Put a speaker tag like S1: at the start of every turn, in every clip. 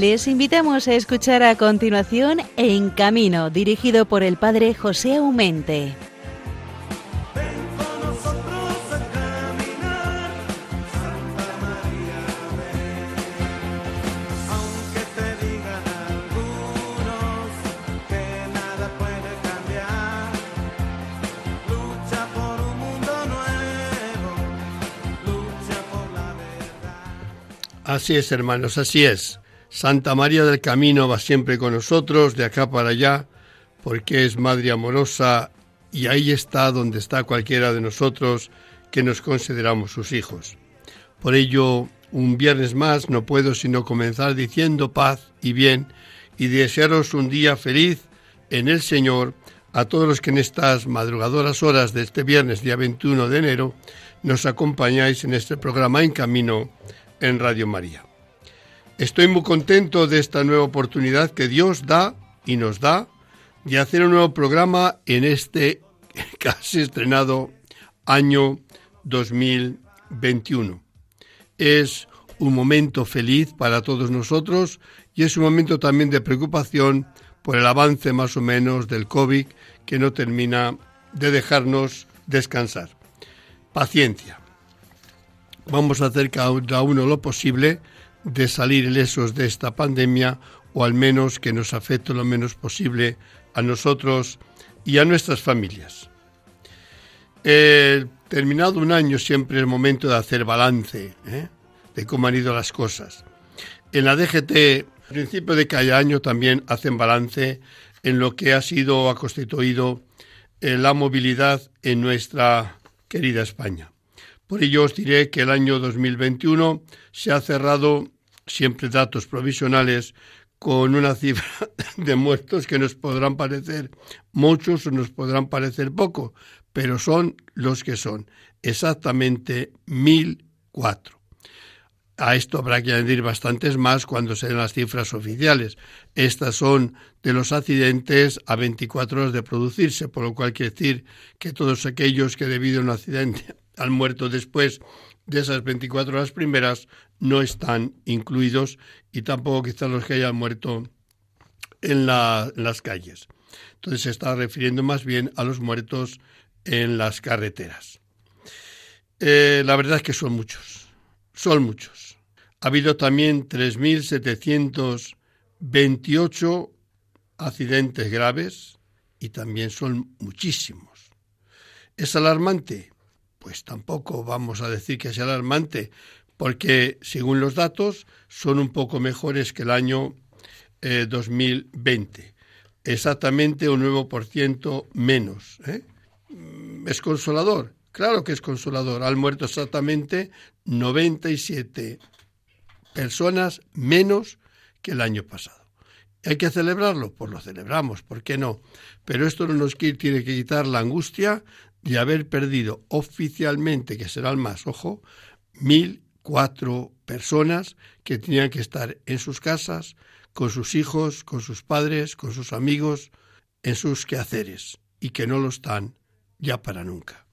S1: Les invitamos a escuchar a continuación En Camino, dirigido por el padre José Aumente.
S2: Así es, hermanos, así es. Santa María del Camino va siempre con nosotros, de acá para allá, porque es Madre amorosa y ahí está donde está cualquiera de nosotros que nos consideramos sus hijos. Por ello, un viernes más no puedo sino comenzar diciendo paz y bien y desearos un día feliz en el Señor a todos los que en estas madrugadoras horas de este viernes, día 21 de enero, nos acompañáis en este programa En Camino en Radio María. Estoy muy contento de esta nueva oportunidad que Dios da y nos da de hacer un nuevo programa en este casi estrenado año 2021. Es un momento feliz para todos nosotros y es un momento también de preocupación por el avance más o menos del COVID que no termina de dejarnos descansar. Paciencia. Vamos a hacer cada uno lo posible de salir ilesos de esta pandemia o al menos que nos afecte lo menos posible a nosotros y a nuestras familias. terminado un año siempre es el momento de hacer balance ¿eh? de cómo han ido las cosas. En la DGT, al principio de cada año también hacen balance en lo que ha sido o ha constituido eh, la movilidad en nuestra querida España. Por ello os diré que el año 2021 se ha cerrado siempre datos provisionales, con una cifra de muertos que nos podrán parecer muchos o nos podrán parecer poco, pero son los que son, exactamente 1004. A esto habrá que añadir bastantes más cuando se den las cifras oficiales. Estas son de los accidentes a 24 horas de producirse, por lo cual quiere decir que todos aquellos que debido a un accidente han muerto después de esas 24 horas primeras no están incluidos y tampoco quizás los que hayan muerto en, las calles. Entonces se está refiriendo más bien a los muertos en las carreteras. Eh, la verdad es que son muchos, son muchos. Ha habido también 3.728 accidentes graves y también son muchísimos. ¿Es alarmante? Pues tampoco vamos a decir que sea alarmante, porque según los datos son un poco mejores que el año 2020. Eh, Exactamente un 9% menos. ¿eh? ¿Es consolador? Claro que es consolador. Han muerto exactamente 97 personas menos que el año pasado. ¿Hay que celebrarlo? Pues lo celebramos, ¿por qué no? Pero esto no nos tiene que quitar la angustia de haber perdido oficialmente, que será el más, ojo, mil cuatro personas que tenían que estar en sus casas, con sus hijos, con sus padres, con sus amigos, en sus quehaceres, y que no lo están ya para nunca.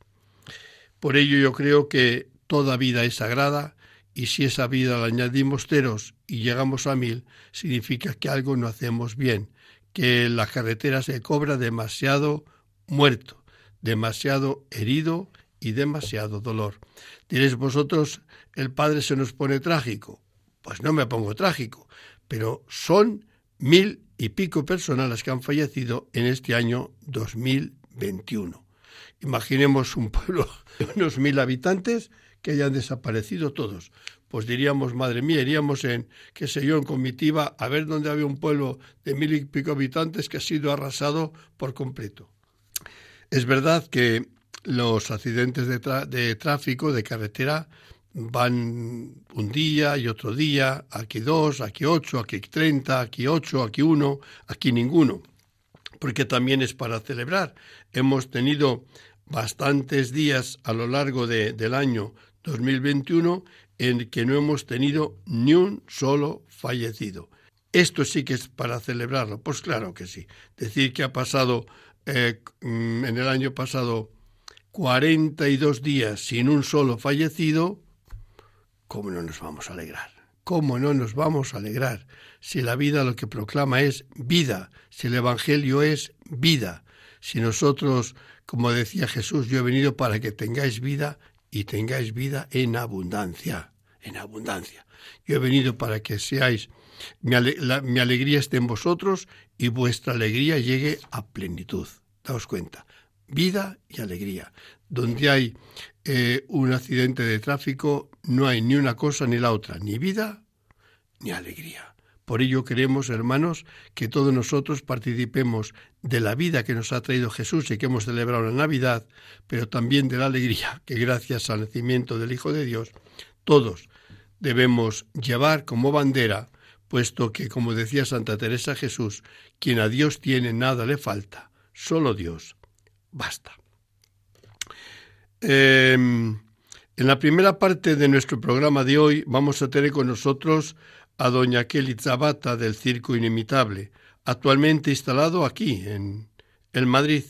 S2: Por ello yo creo que toda vida es sagrada, y si esa vida la añadimos ceros y llegamos a mil, significa que algo no hacemos bien, que la carretera se cobra demasiado muerto, demasiado herido y demasiado dolor. Diréis vosotros, el Padre se nos pone trágico. Pues no me pongo trágico, pero son mil y pico personas las que han fallecido en este año 2021. Imaginemos un pueblo de unos mil habitantes que hayan desaparecido todos. Pues diríamos, madre mía, iríamos en, qué sé yo, en comitiva a ver dónde había un pueblo de mil y pico habitantes que ha sido arrasado por completo. Es verdad que los accidentes de, tráfico, de carretera, van un día y otro día, aquí dos, aquí ocho, aquí treinta, aquí ocho, aquí uno, aquí ninguno, porque también es para celebrar. Hemos tenido bastantes días a lo largo del año 2021 en que no hemos tenido ni un solo fallecido. Esto sí que es para celebrarlo. Pues claro que sí. Decir que ha pasado eh, mm, en el año pasado 42 días sin un solo fallecido, ¿cómo no nos vamos a alegrar? ¿Cómo no nos vamos a alegrar si la vida lo que proclama es vida, si el Evangelio es vida, si nosotros, como decía Jesús, yo he venido para que tengáis vida y tengáis vida en abundancia, en abundancia. Yo he venido para que seáis, mi, alegría esté en vosotros y vuestra alegría llegue a plenitud. Daos cuenta, vida y alegría. Donde hay eh, un accidente de tráfico, no hay ni una cosa ni la otra, ni vida ni alegría. Por ello queremos, hermanos, que todos nosotros participemos de la vida que nos ha traído Jesús y que hemos celebrado la Navidad, pero también de la alegría que gracias al nacimiento del Hijo de Dios, todos debemos llevar como bandera, puesto que, como decía Santa Teresa Jesús, quien a Dios tiene nada le falta, solo Dios basta. Em, en la primera parte de nuestro programa de hoy vamos a tener con nosotros a doña Kelly Zabata del Circo Inimitable, actualmente instalado aquí, en el Madrid.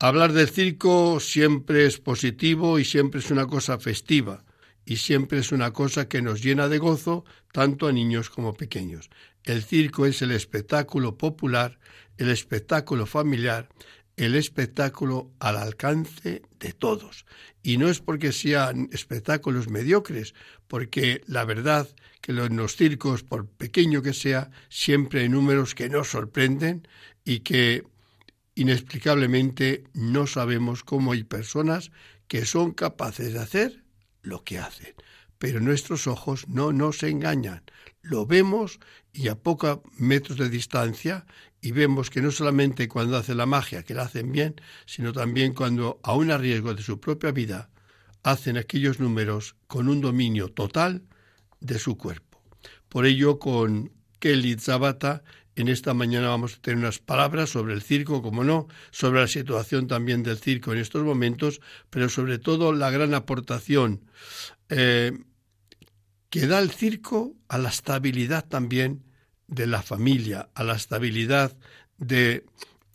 S2: Hablar del circo siempre es positivo y siempre es una cosa festiva y siempre es una cosa que nos llena de gozo tanto a niños como pequeños. El circo es el espectáculo popular, el espectáculo familiar, el espectáculo al alcance de todos. Y no es porque sean espectáculos mediocres, porque la verdad que en los circos, por pequeño que sea, siempre hay números que nos sorprenden y que inexplicablemente no sabemos cómo hay personas que son capaces de hacer lo que hacen. Pero nuestros ojos no nos engañan. Lo vemos y a pocos metros de distancia y vemos que no solamente cuando hace la magia, que la hacen bien, sino también cuando, aun a riesgo de su propia vida, hacen aquellos números con un dominio total de su cuerpo. Por ello, con Kelly Zabata, en esta mañana vamos a tener unas palabras sobre el circo, como no, sobre la situación también del circo en estos momentos, pero sobre todo la gran aportación eh, que da el circo a la estabilidad también de la familia, a la estabilidad de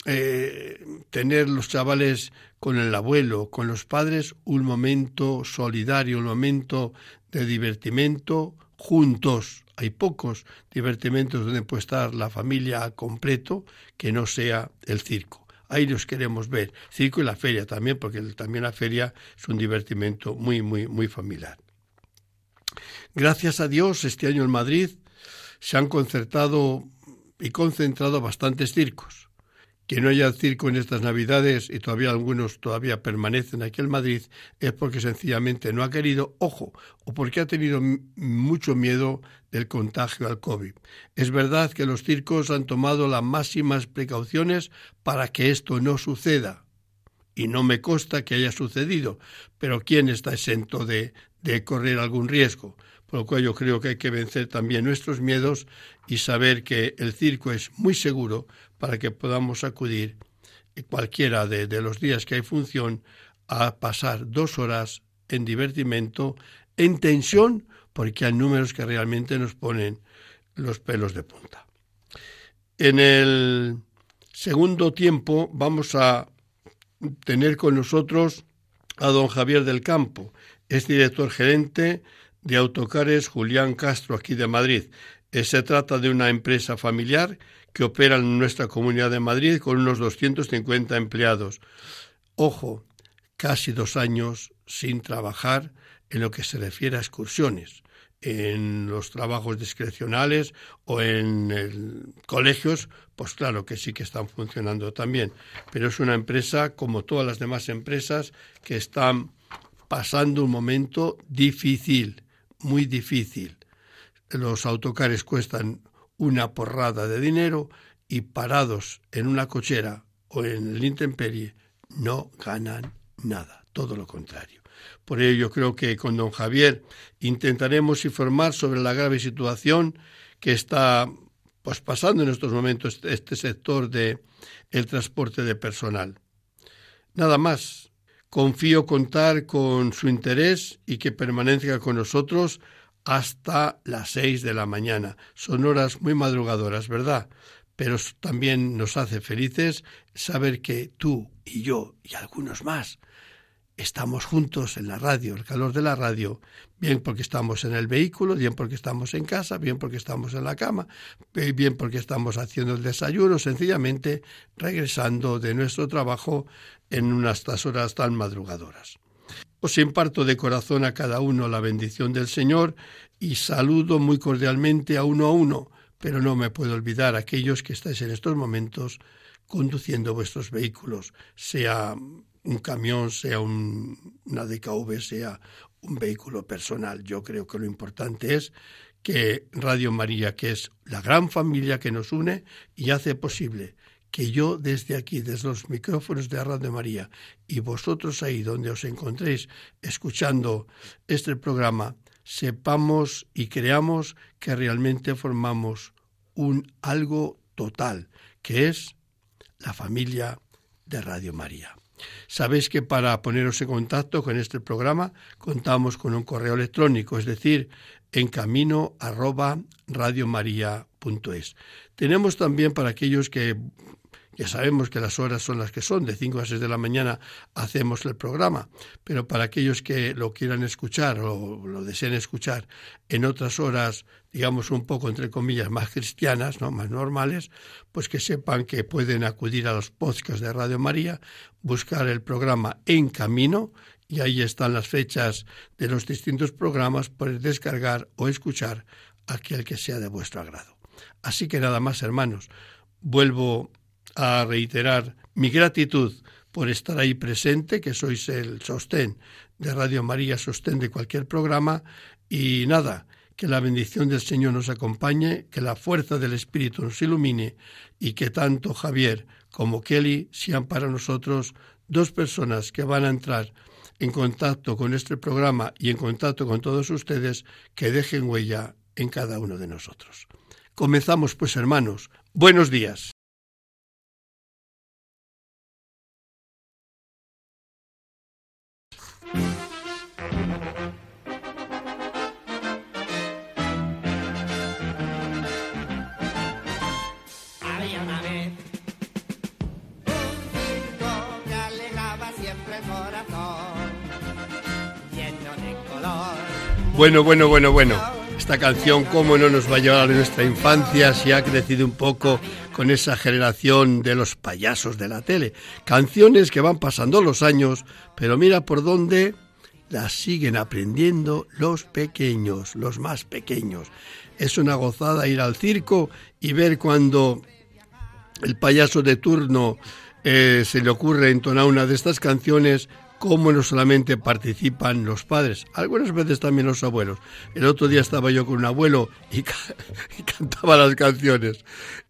S2: eh, tener los chavales con el abuelo, con los padres, un momento solidario, un momento de divertimento juntos. Hay pocos divertimentos donde puede estar la familia completo que no sea el circo. Ahí los queremos ver. Circo y la feria también, porque también la feria es un divertimento muy, muy, muy familiar. Gracias a Dios, este año en Madrid se han concertado y concentrado bastantes circos. Que no haya circo en estas Navidades y todavía algunos todavía permanecen aquí en Madrid es porque sencillamente no ha querido, ojo, o porque ha tenido mucho miedo del contagio al COVID. Es verdad que los circos han tomado las máximas precauciones para que esto no suceda. Y no me consta que haya sucedido, pero ¿quién está exento de, de correr algún riesgo? Por lo cual yo creo que hay que vencer también nuestros miedos y saber que el circo es muy seguro para que podamos acudir cualquiera de, los días que hay función a pasar dos horas en divertimento, en tensión, porque hay números que realmente nos ponen los pelos de punta. En el segundo tiempo vamos a tener con nosotros a don Javier del Campo, es director gerente de Autocares Julián Castro, aquí de Madrid. Eh, se trata de una empresa familiar que opera en nuestra comunidad de Madrid con unos 250 empleados. Ojo, casi dos años sin trabajar en lo que se refiere a excursiones, en los trabajos discrecionales o en colegios, pues claro que sí que están funcionando también. Pero es una empresa, como todas las demás empresas, que están pasando un momento difícil muy difícil. Los autocares cuestan una porrada de dinero y parados en una cochera o en el intemperie no ganan nada, todo lo contrario. Por ello yo creo que con don Javier intentaremos informar sobre la grave situación que está pues, pasando en estos momentos este sector de el transporte de personal. Nada más. Confío contar con su interés y que permanezca con nosotros hasta las seis de la mañana. Son horas muy madrugadoras, ¿verdad? Pero también nos hace felices saber que tú y yo y algunos más estamos juntos en la radio, el calor de la radio, bien porque estamos en el vehículo, bien porque estamos en casa, bien porque estamos en la cama, bien porque estamos haciendo el desayuno, sencillamente regresando de nuestro trabajo en unas horas tan madrugadoras. Os imparto de corazón a cada uno la bendición del Señor y saludo muy cordialmente a uno a uno, pero no me puedo olvidar a aquellos que estáis en estos momentos conduciendo vuestros vehículos, sea un camión, sea un, una DKV, sea un vehículo personal. Yo creo que lo importante es que Radio María, que es la gran familia que nos une y hace posible que yo desde aquí, desde los micrófonos de Radio María y vosotros ahí donde os encontréis escuchando este programa, sepamos y creamos que realmente formamos un algo total, que es la familia de Radio María. Sabéis que para poneros en contacto con este programa contamos con un correo electrónico, es decir, en camino arroba radiomaria.es. Tenemos también para aquellos que ya sabemos que las horas son las que son, de 5 a 6 de la mañana hacemos el programa, pero para aquellos que lo quieran escuchar o lo deseen escuchar en otras horas, digamos un poco entre comillas más cristianas, ¿no? más normales, pues que sepan que pueden acudir a los podcasts de Radio María, buscar el programa En Camino y ahí están las fechas de los distintos programas, poder descargar o escuchar aquel que sea de vuestro agrado. Así que nada más, hermanos, vuelvo a reiterar mi gratitud por estar ahí presente, que sois el sostén de Radio María, sostén de cualquier programa, y nada, que la bendición del Señor nos acompañe, que la fuerza del Espíritu nos ilumine y que tanto Javier como Kelly sean para nosotros dos personas que van a entrar en contacto con este programa y en contacto con todos ustedes que dejen huella en cada uno de nosotros. Comenzamos pues hermanos. Buenos días. Bueno, bueno, bueno, bueno. Esta canción, cómo no nos va a llevar a nuestra infancia si ha crecido un poco con esa generación de los payasos de la tele. Canciones que van pasando los años, pero mira por dónde las siguen aprendiendo los pequeños, los más pequeños. Es una gozada ir al circo y ver cuando el payaso de turno eh, se le ocurre entonar una de estas canciones, cómo no solamente participan los padres, algunas veces también los abuelos. El otro día estaba yo con un abuelo y, cantaba las canciones.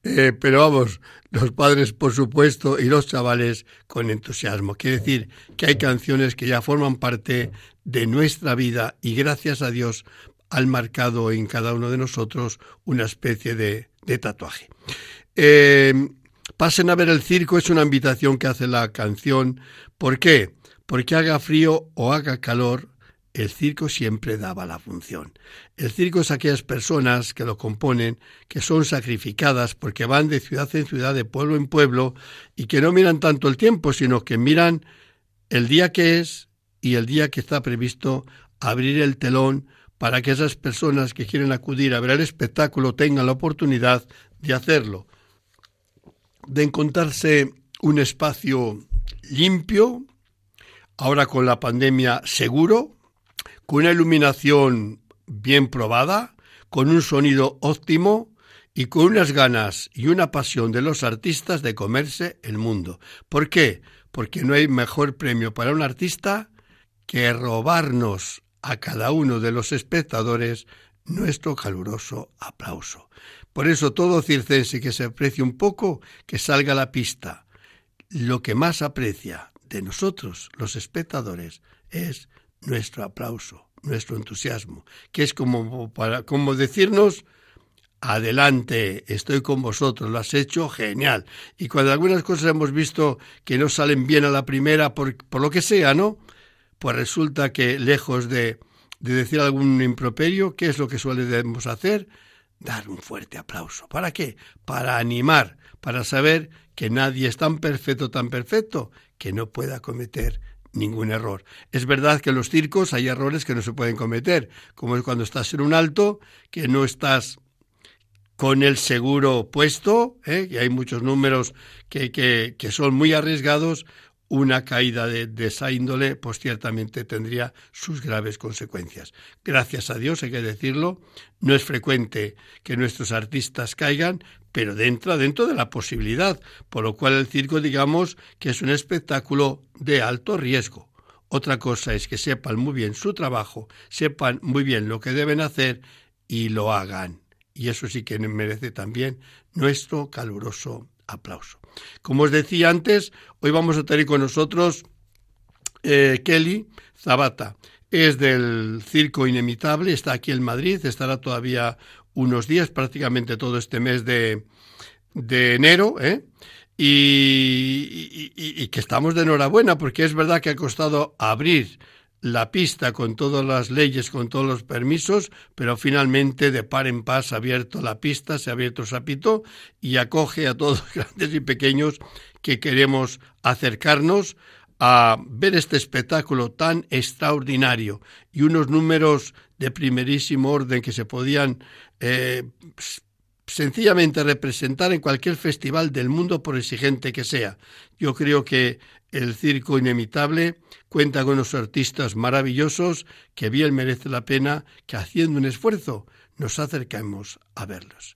S2: Eh, pero vamos, los padres por supuesto y los chavales con entusiasmo. Quiere decir que hay canciones que ya forman parte de nuestra vida y gracias a Dios han marcado en cada uno de nosotros una especie de, tatuaje. Eh, pasen a ver el circo es una invitación que hace la canción. ¿Por qué? Porque haga frío o haga calor, el circo siempre daba la función. El circo es aquellas personas que lo componen, que son sacrificadas porque van de ciudad en ciudad, de pueblo en pueblo, y que no miran tanto el tiempo, sino que miran el día que es y el día que está previsto abrir el telón para que esas personas que quieren acudir a ver el espectáculo tengan la oportunidad de hacerlo, de encontrarse un espacio limpio, ahora con la pandemia seguro, con una iluminación bien probada, con un sonido óptimo y con unas ganas y una pasión de los artistas de comerse el mundo. ¿Por qué? Porque no hay mejor premio para un artista que robarnos a cada uno de los espectadores nuestro caluroso aplauso. Por eso todo circense que se aprecie un poco, que salga a la pista. Lo que más aprecia de nosotros, los espectadores, es nuestro aplauso, nuestro entusiasmo, que es como, para, como decirnos, adelante, estoy con vosotros, lo has hecho genial. Y cuando algunas cosas hemos visto que no salen bien a la primera, por, por lo que sea, ¿no? Pues resulta que lejos de, de decir algún improperio, ¿qué es lo que solemos hacer? Dar un fuerte aplauso. ¿Para qué? Para animar, para saber que nadie es tan perfecto, tan perfecto, que no pueda cometer ningún error. Es verdad que en los circos hay errores que no se pueden cometer, como es cuando estás en un alto, que no estás con el seguro puesto, ¿eh? y hay muchos números que, que, que son muy arriesgados, una caída de, de, esa índole, pues ciertamente tendría sus graves consecuencias. Gracias a Dios, hay que decirlo, no es frecuente que nuestros artistas caigan, pero dentro, dentro de la posibilidad, por lo cual el circo, digamos, que es un espectáculo de alto riesgo. Otra cosa es que sepan muy bien su trabajo, sepan muy bien lo que deben hacer y lo hagan. Y eso sí que merece también nuestro caluroso aplauso. Como os decía antes, hoy vamos a tener con nosotros eh, Kelly Zabata. Es del Circo Inimitable, está aquí en Madrid, estará todavía unos días, prácticamente todo este mes de, de enero, ¿eh? y, y, y, que estamos de enhorabuena, porque es verdad que ha costado abrir la pista con todas las leyes, con todos los permisos, pero finalmente de par en pas ha abierto la pista, se ha abierto el sapito y acoge a todos grandes y pequeños que queremos acercarnos a ver este espectáculo tan extraordinario y unos números de primerísimo orden que se podían eh, sencillamente representar en cualquier festival del mundo por exigente que sea. Yo creo que el circo inimitable cuenta con unos artistas maravillosos que bien merece la pena que haciendo un esfuerzo nos acerquemos a verlos.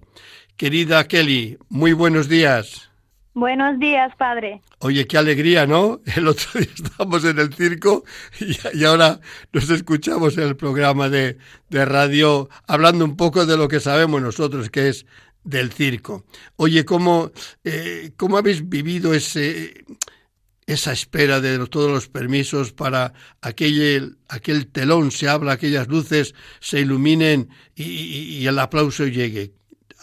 S2: Querida Kelly, muy buenos días.
S3: Buenos días, padre.
S2: Oye, qué alegría, ¿no? El otro día estábamos en el circo y, ahora nos escuchamos en el programa de, de radio hablando un poco de lo que sabemos nosotros, que es del circo. Oye, ¿cómo, eh, ¿cómo habéis vivido ese, esa espera de todos los permisos para aquel, aquel telón se abra, aquellas luces se iluminen y, y, el aplauso llegue.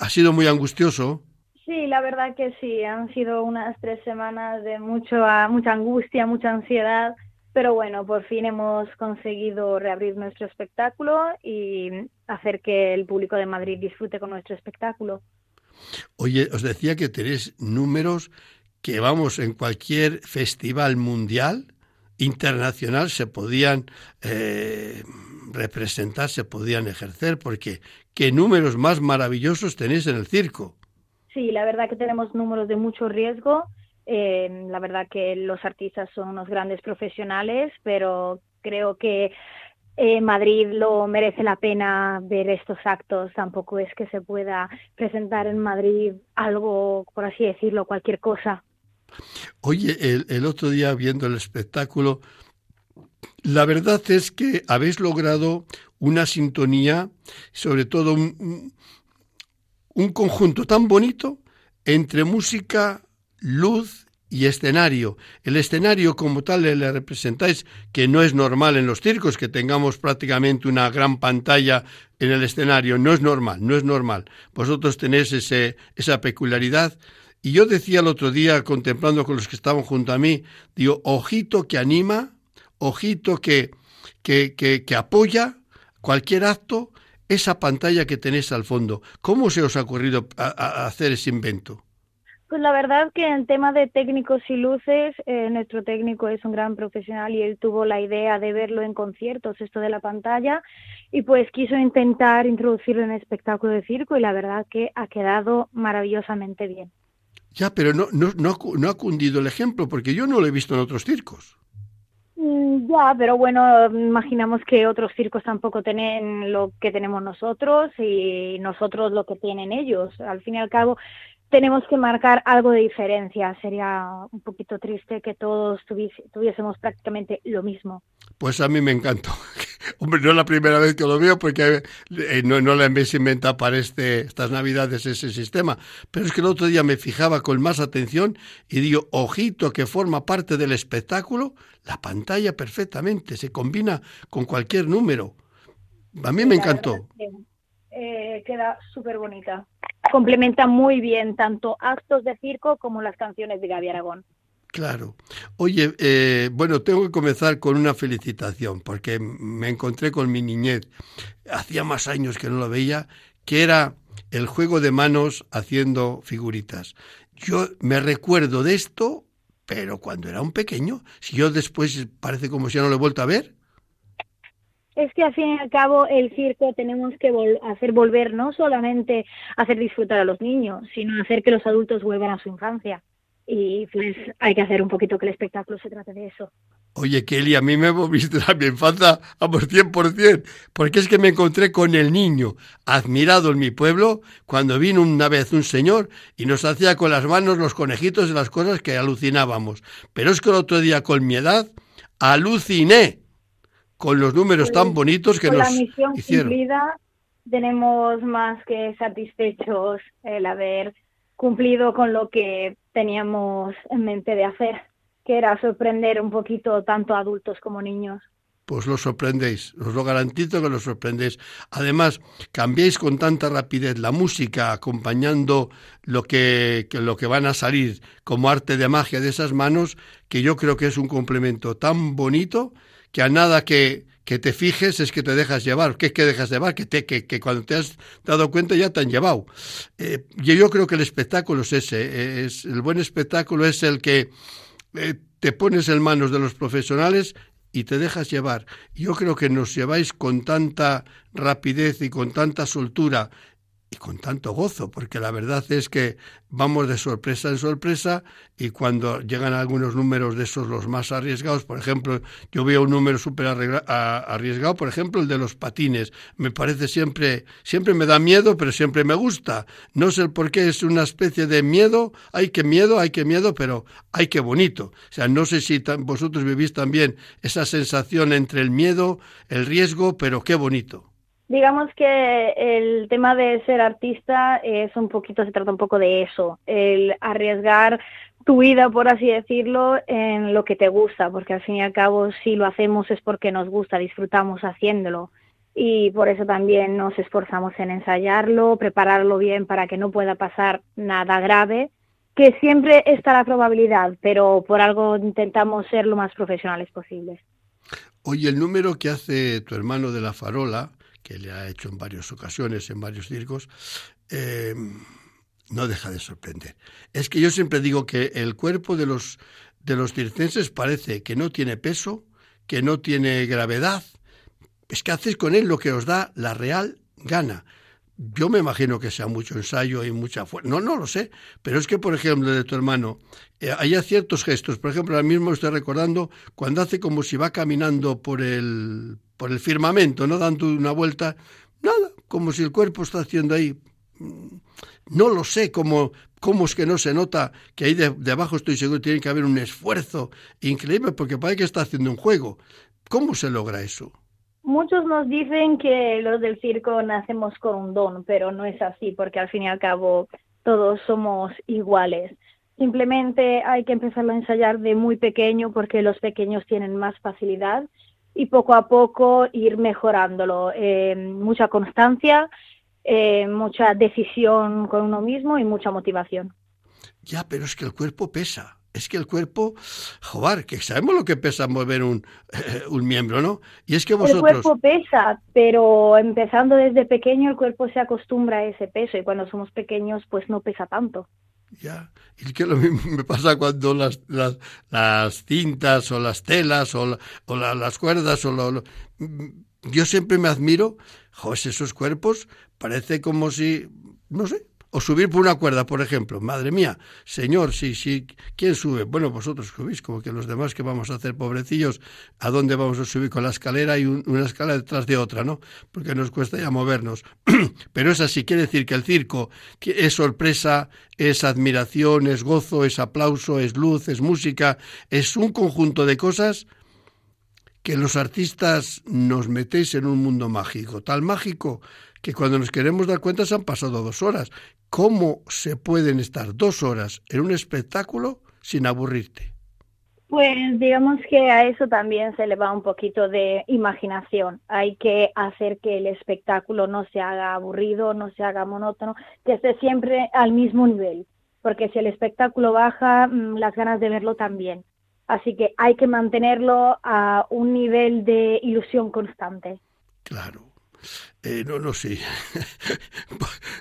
S2: ¿Ha sido muy angustioso?
S3: Sí, la verdad que sí. Han sido unas tres semanas de mucho, mucha angustia, mucha ansiedad, pero bueno, por fin hemos conseguido reabrir nuestro espectáculo y hacer que el público de Madrid disfrute con nuestro espectáculo.
S2: Oye, os decía que tenéis números que vamos en cualquier festival mundial, internacional, se podían eh, representar, se podían ejercer, porque qué números más maravillosos tenéis en el circo.
S3: Sí, la verdad que tenemos números de mucho riesgo. Eh, la verdad que los artistas son unos grandes profesionales, pero creo que eh, Madrid lo merece la pena ver estos actos. Tampoco es que se pueda presentar en Madrid algo, por así decirlo, cualquier cosa.
S2: Oye, el, otro día viendo el espectáculo, la verdad es que habéis logrado una sintonía, sobre todo un, un conjunto tan bonito entre música, luz y escenario. El escenario como tal le, representáis que no es normal en los circos que tengamos prácticamente una gran pantalla en el escenario. No es normal, no es normal. Vosotros tenéis ese, esa peculiaridad y yo decía el otro día, contemplando con los que estaban junto a mí, digo, ojito que anima, ojito que, que, que, apoya cualquier acto, esa pantalla que tenéis al fondo. ¿Cómo se os ha ocurrido a, hacer ese invento?
S3: Pues la verdad que en tema de técnicos y luces, eh, nuestro técnico es un gran profesional y él tuvo la idea de verlo en conciertos, esto de la pantalla, y pues quiso intentar introducirlo en espectáculo de circo y la verdad que ha quedado maravillosamente bien.
S2: Ya, pero no, no, no, no ha cundido el ejemplo, porque yo no lo he visto en otros circos.
S3: Mm, ya, pero bueno, imaginamos que otros circos tampoco tienen lo que tenemos nosotros y nosotros lo que tienen ellos. Al fin y al cabo, tenemos que marcar algo de diferencia. Sería un poquito triste que todos tuviésemos prácticamente lo mismo.
S2: Pues a mí me encantó. Hombre, no es la primera vez que lo veo porque eh, no, no la habéis inventado para este, estas navidades ese sistema. Pero es que el otro día me fijaba con más atención y digo, ojito que forma parte del espectáculo, la pantalla perfectamente, se combina con cualquier número. A mí me encantó.
S3: Eh, queda súper bonita. Complementa muy bien tanto actos de circo como las canciones de Gaby Aragón.
S2: Claro. Oye, eh, bueno, tengo que comenzar con una felicitación, porque me encontré con mi niñez, hacía más años que no lo veía, que era el juego de manos haciendo figuritas. Yo me recuerdo de esto pero cuando era un pequeño, si yo después parece como si ya no lo he vuelto a ver.
S3: Es que al fin y al cabo el circo tenemos que hacer volver no solamente hacer disfrutar a los niños, sino hacer que los adultos vuelvan a su infancia. Y pues hay que hacer un poquito que el espectáculo se trate de eso.
S2: Oye, Kelly, a mí me volviste a mi infancia, vamos, 100%, porque es que me encontré con el niño, admirado en mi pueblo, cuando vino una vez un señor y nos hacía con las manos los conejitos de las cosas que alucinábamos. Pero es que el otro día, con mi edad, aluciné con los números tan bonitos que
S3: con
S2: nos
S3: la misión
S2: hicieron.
S3: Cumplida, tenemos más que satisfechos el haber cumplido con lo que teníamos en mente de hacer que era sorprender un poquito tanto a adultos como niños.
S2: Pues lo sorprendéis, os lo garantizo que lo sorprendéis. Además, cambiéis con tanta rapidez la música acompañando lo que, lo que van a salir como arte de magia de esas manos, que yo creo que es un complemento tan bonito que a nada que, que te fijes es que te dejas llevar. ¿Qué es que dejas llevar? Que, te, que, que cuando te has dado cuenta ya te han llevado. Eh, y yo creo que el espectáculo es ese. Eh, es, el buen espectáculo es el que eh, te pones en manos de los profesionales y te dejas llevar. Yo creo que nos lleváis con tanta rapidez y con tanta soltura y con tanto gozo, porque la verdad es que vamos de sorpresa en sorpresa y cuando llegan algunos números de esos los más arriesgados, por ejemplo, yo veo un número súper arriesgado, por ejemplo, el de los patines. Me parece siempre, siempre me da miedo, pero siempre me gusta. No sé por qué, es una especie de miedo, hay que miedo, hay que miedo, pero hay que bonito. O sea, no sé si vosotros vivís también esa sensación entre el miedo, el riesgo, pero qué bonito.
S3: Digamos que el tema de ser artista es un poquito, se trata un poco de eso, el arriesgar tu vida, por así decirlo, en lo que te gusta, porque al fin y al cabo si lo hacemos es porque nos gusta, disfrutamos haciéndolo y por eso también nos esforzamos en ensayarlo, prepararlo bien para que no pueda pasar nada grave, que siempre está la probabilidad, pero por algo intentamos ser lo más profesionales posibles.
S2: Oye, el número que hace tu hermano de la farola, que le ha hecho en varias ocasiones, en varios circos, eh, no deja de sorprender. Es que yo siempre digo que el cuerpo de los, de los circenses parece que no tiene peso, que no tiene gravedad. Es que hacéis con él lo que os da la real gana. Yo me imagino que sea mucho ensayo y mucha fuerza. No, no lo sé. Pero es que, por ejemplo, de tu hermano, eh, hay ciertos gestos. Por ejemplo, ahora mismo estoy recordando cuando hace como si va caminando por el, por el firmamento, ¿no? Dando una vuelta, nada, como si el cuerpo está haciendo ahí. No lo sé cómo, cómo es que no se nota que ahí debajo estoy seguro tiene que haber un esfuerzo increíble porque parece que está haciendo un juego. ¿Cómo se logra eso?
S3: Muchos nos dicen que los del circo nacemos con un don, pero no es así porque al fin y al cabo todos somos iguales. Simplemente hay que empezar a ensayar de muy pequeño porque los pequeños tienen más facilidad y poco a poco ir mejorándolo. Eh, mucha constancia, eh, mucha decisión con uno mismo y mucha motivación.
S2: Ya, pero es que el cuerpo pesa. Es que el cuerpo, joder, que sabemos lo que pesa mover un, un miembro, ¿no? Y es que vosotros...
S3: El cuerpo pesa, pero empezando desde pequeño el cuerpo se acostumbra a ese peso y cuando somos pequeños pues no pesa tanto.
S2: Ya, y que lo mismo me pasa cuando las, las, las cintas o las telas o, o las cuerdas o lo, yo siempre me admiro, José, esos cuerpos parece como si, no sé, o subir por una cuerda, por ejemplo. Madre mía, señor, sí, sí, ¿quién sube? Bueno, vosotros subís, como que los demás que vamos a hacer, pobrecillos, ¿a dónde vamos a subir con la escalera y una escala detrás de otra, no? Porque nos cuesta ya movernos. Pero es así, quiere decir que el circo es sorpresa, es admiración, es gozo, es aplauso, es luz, es música, es un conjunto de cosas que los artistas nos metéis en un mundo mágico, tal mágico que cuando nos queremos dar cuenta se han pasado dos horas. ¿Cómo se pueden estar dos horas en un espectáculo sin aburrirte?
S3: Pues digamos que a eso también se le va un poquito de imaginación. Hay que hacer que el espectáculo no se haga aburrido, no se haga monótono, que esté siempre al mismo nivel. Porque si el espectáculo baja, mm, las ganas de verlo también. Así que hay que mantenerlo a un nivel de ilusión constante.
S2: Claro. Eh, no, no sé.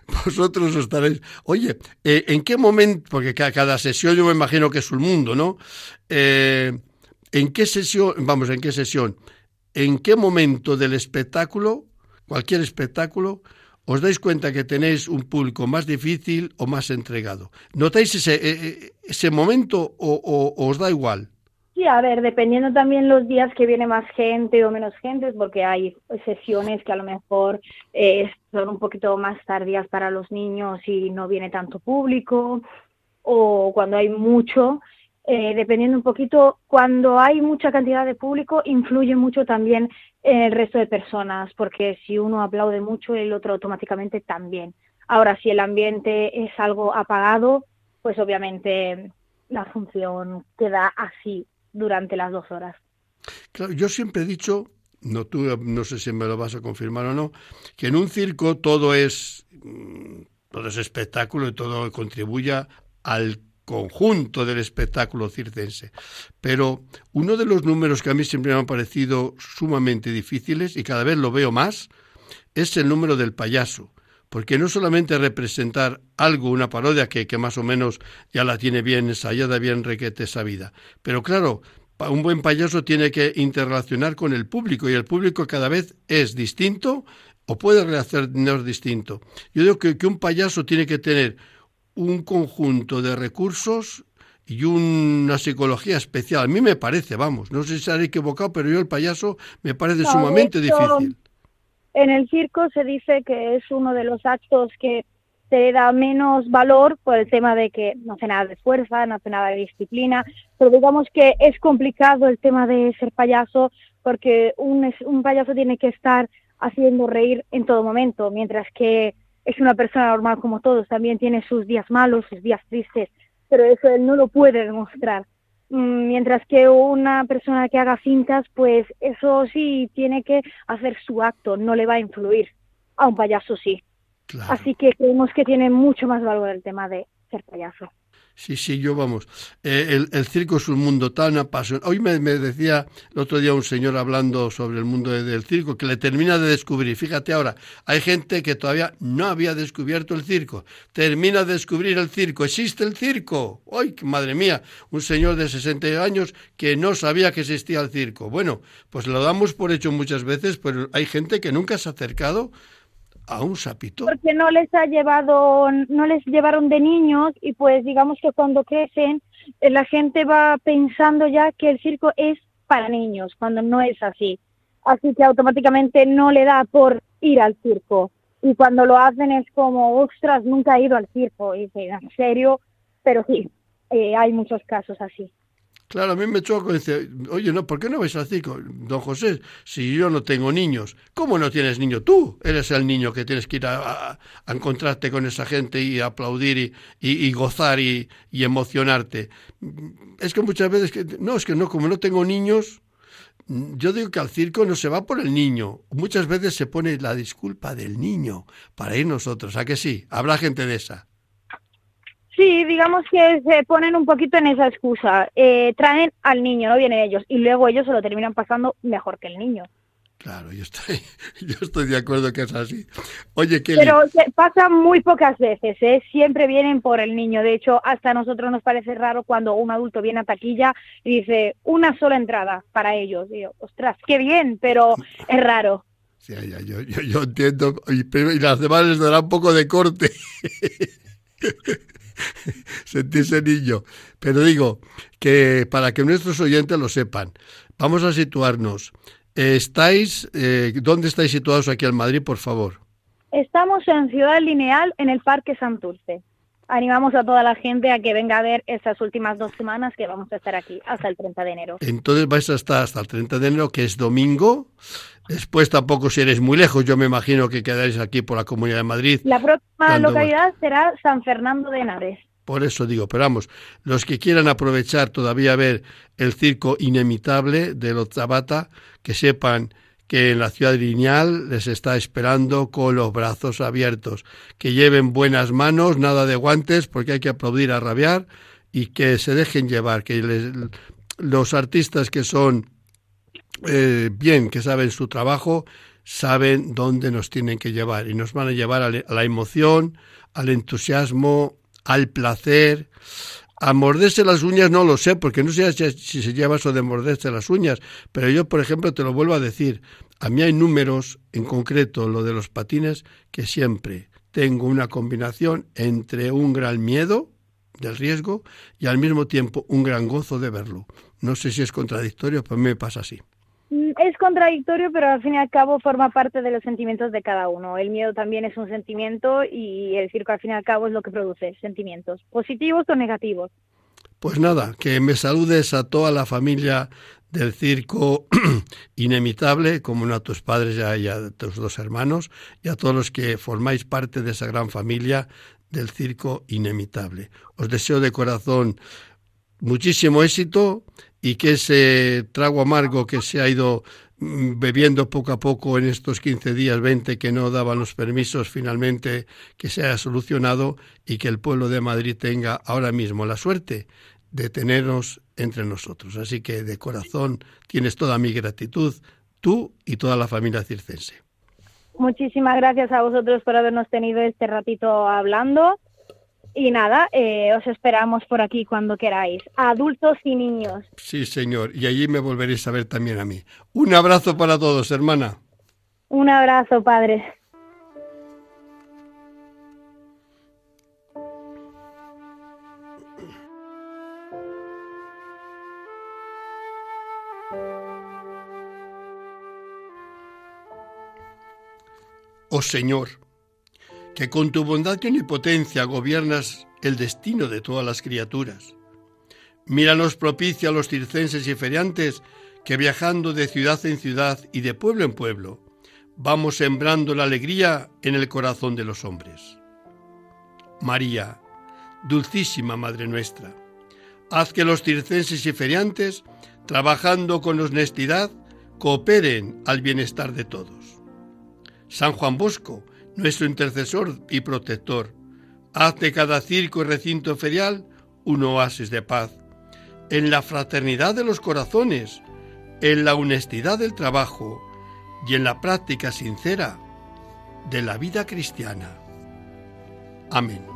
S2: Vosotros estaréis. Oye, eh, ¿en qué momento? Porque cada, sesión yo me imagino que es un mundo, ¿no? Eh, ¿En qué sesión, vamos, en qué sesión? ¿En qué momento del espectáculo, cualquier espectáculo, os dais cuenta que tenéis un público más difícil o más entregado? ¿Notáis ese, ese momento o os da igual?
S3: Sí, a ver, dependiendo también los días que viene más gente o menos gente, porque hay sesiones que a lo mejor eh, son un poquito más tardías para los niños y no viene tanto público, o cuando hay mucho, eh, dependiendo un poquito, cuando hay mucha cantidad de público, influye mucho también el resto de personas, porque si uno aplaude mucho, el otro automáticamente también. Ahora, si el ambiente es algo apagado, pues obviamente la función queda así durante las dos horas.
S2: Yo siempre he dicho, no, tú, no sé si me lo vas a confirmar o no, que en un circo todo es, mm, todo es espectáculo y todo contribuye al conjunto del espectáculo circense. Pero uno de los números que a mí siempre me han parecido sumamente difíciles y cada vez lo veo más es el número del payaso. Porque no solamente representar algo, una parodia que, que más o menos ya la tiene bien ensayada, bien requete sabida. Pero claro, un buen payaso tiene que interrelacionar con el público y el público cada vez es distinto o puede reaccionar distinto. Yo digo que, que un payaso tiene que tener un conjunto de recursos y una psicología especial. A mí me parece, vamos, no sé si estaré equivocado, pero yo el payaso me parece sumamente difícil.
S3: En el circo se dice que es uno de los actos que se da menos valor por el tema de que no hace nada de fuerza, no hace nada de disciplina, pero digamos que es complicado el tema de ser payaso porque un, un payaso tiene que estar haciendo reír en todo momento, mientras que es una persona normal como todos, también tiene sus días malos, sus días tristes, pero eso él no lo puede demostrar. Mm, mientras que una persona que haga cintas, pues eso sí tiene que hacer su acto, no le va a influir. A un payaso sí. Así que creemos que tiene mucho más valor el tema de ser payaso.
S2: Sí, sí, yo vamos. Eh, el, circo es un mundo tan apasionante. Hoy me, decía el otro día un señor hablando sobre el mundo del circo que le termina de descubrir. Fíjate ahora, hay gente que todavía no había descubierto el circo. Termina de descubrir el circo. ¿Existe el circo? ¡Ay, madre mía! Un señor de 60 años que no sabía que existía el circo. Bueno, pues lo damos por hecho muchas veces, pero hay gente que nunca se ha acercado a un sapito.
S3: Porque no les ha llevado, no les llevaron de niños y pues digamos que cuando crecen eh, la gente va pensando ya que el circo es para niños, cuando no es así. Así que automáticamente no le da por ir al circo. Y cuando lo hacen es como, ostras, nunca he ido al circo. Y dice, en serio, pero sí, eh, hay muchos casos así.
S2: Claro, a mí me choca y dice, oye, no, ¿por qué no vais al circo? Don José, si yo no tengo niños, ¿cómo no tienes niño? Tú eres el niño que tienes que ir a, encontrarte con esa gente y aplaudir y, gozar y, emocionarte. Es que muchas veces, que, no, es que no, como no tengo niños, yo digo que al circo no se va por el niño. Muchas veces se pone la disculpa del niño para ir nosotros. ¿A que sí? Habrá gente de esa.
S3: Sí, digamos que se ponen un poquito en esa excusa. Eh, traen al niño, no vienen ellos, y luego ellos se lo terminan pasando mejor que el niño.
S2: Claro, yo estoy, yo estoy de acuerdo que es así. Oye,
S3: Kelly. Pero pasa muy pocas veces, ¿eh? Siempre vienen por el niño. De hecho, hasta a nosotros nos parece raro cuando un adulto viene a taquilla y dice una sola entrada para ellos. Y yo, ostras, qué bien, pero es raro.
S2: Sí, ya, yo, yo, yo, entiendo. Y, y las demás les dará un poco de corte. sentirse niño. Pero digo que para que nuestros oyentes lo sepan, vamos a situarnos. ¿Estáis, eh, ¿Dónde estáis situados aquí en Madrid, por favor?
S3: Estamos en Ciudad Lineal, en el Parque Santurce animamos a toda la gente a que venga a ver estas últimas dos semanas que vamos a estar aquí hasta el 30 de enero.
S2: Entonces vais a estar hasta el 30 de enero, que es domingo. Después tampoco si eres muy lejos, yo me imagino que quedáis aquí por la Comunidad de Madrid.
S3: La próxima localidad será San Fernando de Henares.
S2: Por eso digo, pero vamos, los que quieran aprovechar todavía ver el circo inimitable de los Zabata, que sepan que en la ciudad lineal les está esperando con los brazos abiertos, que lleven buenas manos, nada de guantes, porque hay que aplaudir a rabiar y que se dejen llevar, que los artistas que son eh, bien, que saben su trabajo, saben dónde nos tienen que llevar y nos van a llevar a la emoción, al entusiasmo, al placer. A morderse las uñas no lo sé, porque no sé si se lleva eso de morderse las uñas, pero yo, por ejemplo, te lo vuelvo a decir, a mí hay números, en concreto lo de los patines, que siempre tengo una combinación entre un gran miedo del riesgo y al mismo tiempo un gran gozo de verlo. No sé si es contradictorio, pero a mí me pasa así.
S3: Mm, es contradictorio, pero al fin y al cabo forma parte de los sentimientos de cada uno. El miedo también es un sentimiento y el circo al fin y al cabo es lo que produce sentimientos, positivos o negativos.
S2: Pues nada, que me saludes a toda la familia del circo inimitable, como a tus padres y a tus dos hermanos, y a todos los que formáis parte de esa gran familia del circo inimitable. Os deseo de corazón muchísimo éxito y que ese trago amargo que se ha ido mm, bebiendo poco a poco en estos 15 días, 20 que no daban los permisos, finalmente que se haya solucionado y que el pueblo de Madrid tenga ahora mismo la suerte de tenernos entre nosotros. Así que de corazón tienes toda mi gratitud, tú y toda la familia circense.
S3: Muchísimas gracias a vosotros por habernos tenido este ratito hablando. Y nada, eh, os esperamos por aquí cuando queráis, adultos y niños.
S2: Sí, señor, y allí me volveréis a ver también a mí. Un abrazo para todos, hermana.
S3: Un abrazo, padre.
S2: Oh Señor, que con tu bondad y omnipotencia gobiernas el destino de todas las criaturas. Míranos propicia a los circenses y feriantes que viajando de ciudad en ciudad y de pueblo en pueblo, vamos sembrando la alegría en el corazón de los hombres. María, dulcísima Madre nuestra, haz que los circenses y feriantes, trabajando con honestidad, cooperen al bienestar de todos. San Juan Bosco, nuestro intercesor y protector, haz de cada circo y recinto ferial un oasis de paz, en la fraternidad de los corazones, en la honestidad del trabajo y en la práctica sincera de la vida cristiana. Amén.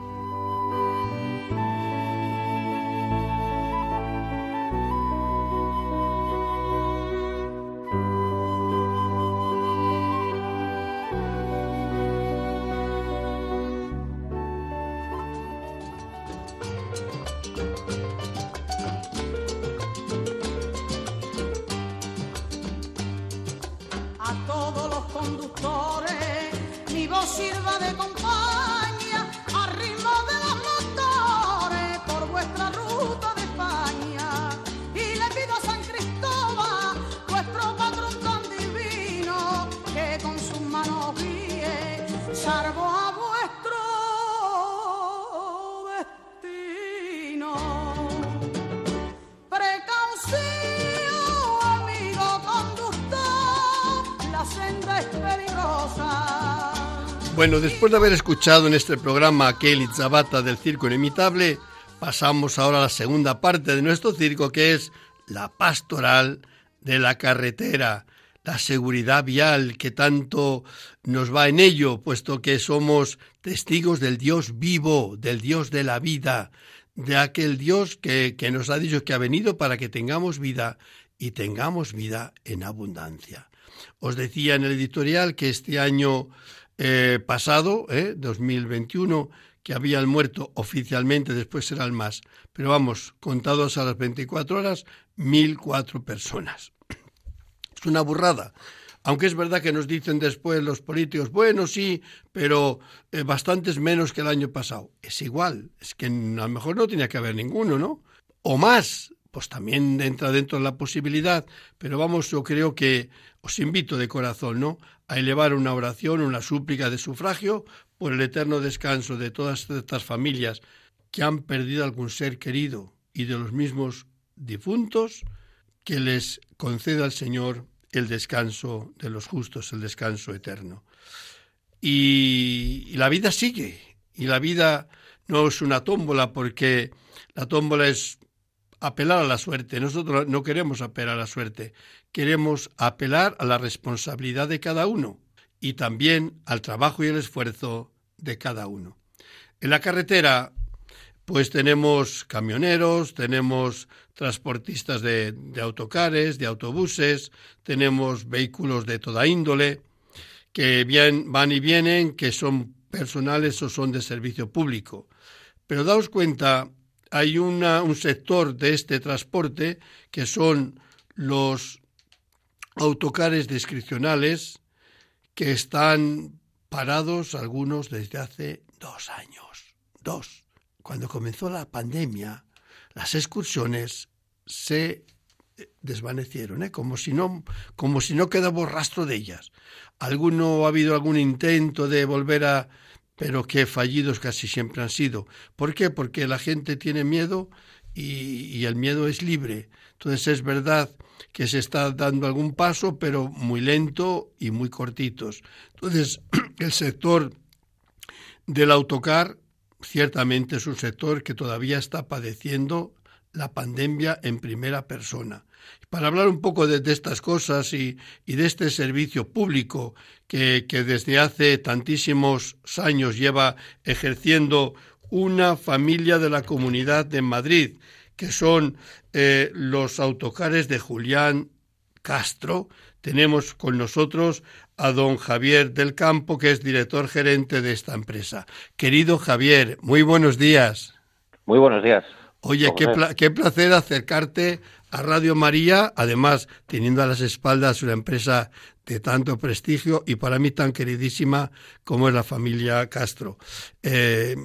S2: Bueno, después de haber escuchado en este programa a Kelly Zabata del Circo Inimitable, pasamos ahora a la segunda parte de nuestro circo, que es la pastoral de la carretera, la seguridad vial que tanto nos va en ello, puesto que somos testigos del Dios vivo, del Dios de la vida, de aquel Dios que, que nos ha dicho que ha venido para que tengamos vida y tengamos vida en abundancia. Os decía en el editorial que este año eh, pasado, eh, 2021, que habían muerto oficialmente, después serán más, pero vamos, contados a las 24 horas, 1.004 personas. Es una burrada. Aunque es verdad que nos dicen después los políticos, bueno, sí, pero eh, bastantes menos que el año pasado. Es igual, es que a lo mejor no tenía que haber ninguno, ¿no? O más, pues también entra dentro de la posibilidad, pero vamos, yo creo que os invito de corazón, ¿no? a elevar una oración, una súplica de sufragio por el eterno descanso de todas estas familias que han perdido algún ser querido y de los mismos difuntos, que les conceda al Señor el descanso de los justos, el descanso eterno. Y, la vida sigue, y la vida no es una tómbola porque la tómbola es apelar a la suerte. Nosotros no queremos apelar a la suerte, queremos apelar a la responsabilidad de cada uno y también al trabajo y el esfuerzo de cada uno. En la carretera, pues tenemos camioneros, tenemos transportistas de, autocares, de autobuses, tenemos vehículos de toda índole que van y vienen, que son personales o son de servicio público. Pero daos cuenta, hay un sector de este transporte que son los autocares discrecionales que están parados algunos desde hace dos años. Dos. Cuando comenzó la pandemia, las excursiones se desvanecieron, ¿eh? como, si no, como si no quedaba rastro de ellas. Alguno ha habido algún intento de volver a, pero que fallidos casi siempre han sido. ¿Por qué? Porque la gente tiene miedo y, el miedo es libre. Entonces es verdad que se está dando algún paso, pero muy lento y muy cortitos. Entonces, el sector del autocar ciertamente es un sector que todavía está padeciendo la pandemia en primera persona. Para hablar un poco de, estas cosas y, de este servicio público que, desde hace tantísimos años lleva ejerciendo una familia de la comunidad de Madrid, que son eh, los autocares de Julián Castro, tenemos con nosotros a don Javier del Campo, que es director gerente de esta empresa. Querido Javier, muy buenos días.
S4: Muy buenos días.
S2: Oye, qué, qué, placer acercarte a Radio María, además teniendo a las espaldas una empresa de tanto prestigio y para mí tan queridísima como es la familia Castro. Eh,